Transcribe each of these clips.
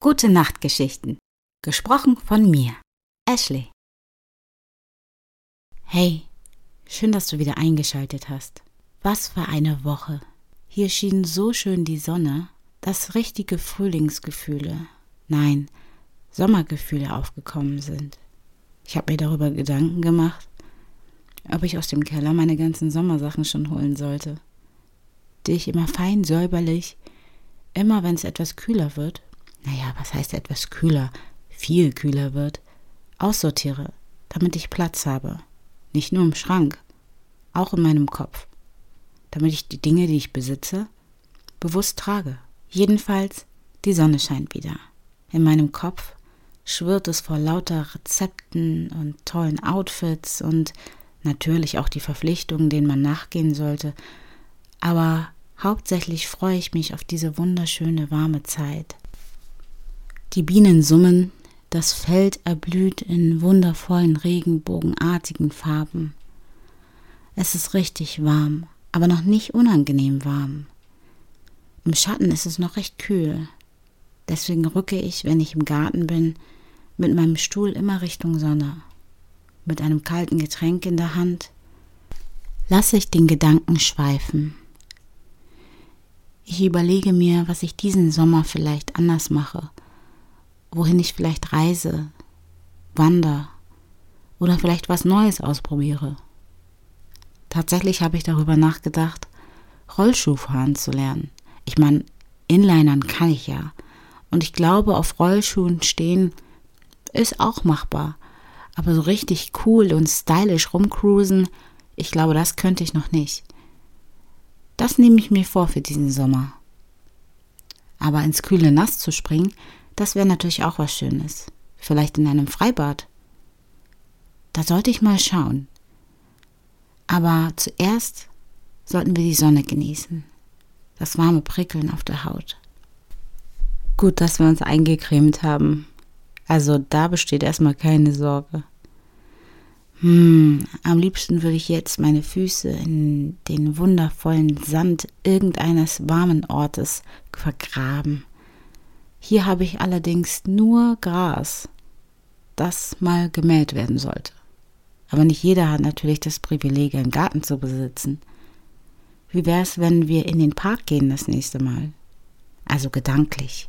Gute Nachtgeschichten. Gesprochen von mir, Ashley. Hey, schön, dass du wieder eingeschaltet hast. Was für eine Woche. Hier schien so schön die Sonne, dass richtige Frühlingsgefühle, nein, Sommergefühle aufgekommen sind. Ich habe mir darüber Gedanken gemacht, ob ich aus dem Keller meine ganzen Sommersachen schon holen sollte, die ich immer fein säuberlich, immer wenn es etwas kühler wird, naja, was heißt etwas kühler, viel kühler wird, aussortiere, damit ich Platz habe. Nicht nur im Schrank, auch in meinem Kopf. Damit ich die Dinge, die ich besitze, bewusst trage. Jedenfalls, die Sonne scheint wieder. In meinem Kopf schwirrt es vor lauter Rezepten und tollen Outfits und natürlich auch die Verpflichtungen, denen man nachgehen sollte. Aber hauptsächlich freue ich mich auf diese wunderschöne warme Zeit. Die Bienen summen, das Feld erblüht in wundervollen regenbogenartigen Farben. Es ist richtig warm, aber noch nicht unangenehm warm. Im Schatten ist es noch recht kühl. Deswegen rücke ich, wenn ich im Garten bin, mit meinem Stuhl immer Richtung Sonne. Mit einem kalten Getränk in der Hand lasse ich den Gedanken schweifen. Ich überlege mir, was ich diesen Sommer vielleicht anders mache wohin ich vielleicht reise, wander oder vielleicht was Neues ausprobiere. Tatsächlich habe ich darüber nachgedacht, Rollschuhfahren zu lernen. Ich meine, Inlinern kann ich ja. Und ich glaube, auf Rollschuhen stehen ist auch machbar. Aber so richtig cool und stylisch rumcruisen, ich glaube, das könnte ich noch nicht. Das nehme ich mir vor für diesen Sommer. Aber ins kühle Nass zu springen, das wäre natürlich auch was Schönes. Vielleicht in einem Freibad. Da sollte ich mal schauen. Aber zuerst sollten wir die Sonne genießen. Das warme Prickeln auf der Haut. Gut, dass wir uns eingecremt haben. Also da besteht erstmal keine Sorge. Hm, am liebsten würde ich jetzt meine Füße in den wundervollen Sand irgendeines warmen Ortes vergraben. Hier habe ich allerdings nur Gras, das mal gemäht werden sollte. Aber nicht jeder hat natürlich das Privileg, einen Garten zu besitzen. Wie wäre es, wenn wir in den Park gehen das nächste Mal? Also gedanklich.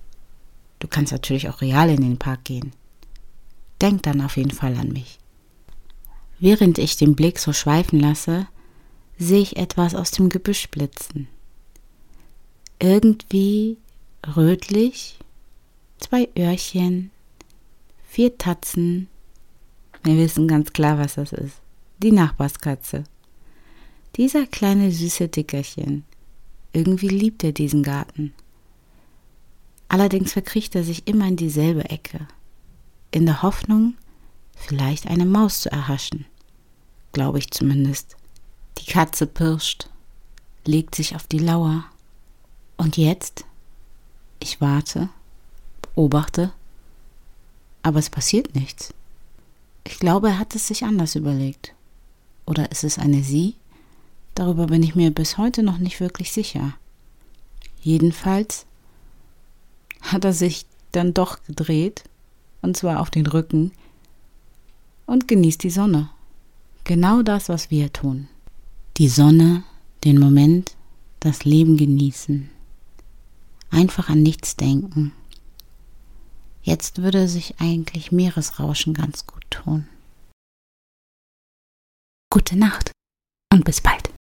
Du kannst natürlich auch real in den Park gehen. Denk dann auf jeden Fall an mich. Während ich den Blick so schweifen lasse, sehe ich etwas aus dem Gebüsch blitzen. Irgendwie rötlich zwei Öhrchen, vier Tatzen. Wir wissen ganz klar, was das ist. Die Nachbarskatze. Dieser kleine süße Dickerchen. Irgendwie liebt er diesen Garten. Allerdings verkriecht er sich immer in dieselbe Ecke, in der Hoffnung, vielleicht eine Maus zu erhaschen. Glaube ich zumindest. Die Katze pirscht, legt sich auf die Lauer. Und jetzt? Ich warte beobachte, aber es passiert nichts. Ich glaube, er hat es sich anders überlegt. Oder ist es eine Sie? Darüber bin ich mir bis heute noch nicht wirklich sicher. Jedenfalls hat er sich dann doch gedreht, und zwar auf den Rücken, und genießt die Sonne. Genau das, was wir tun. Die Sonne, den Moment, das Leben genießen. Einfach an nichts denken. Jetzt würde sich eigentlich Meeresrauschen ganz gut tun. Gute Nacht und bis bald.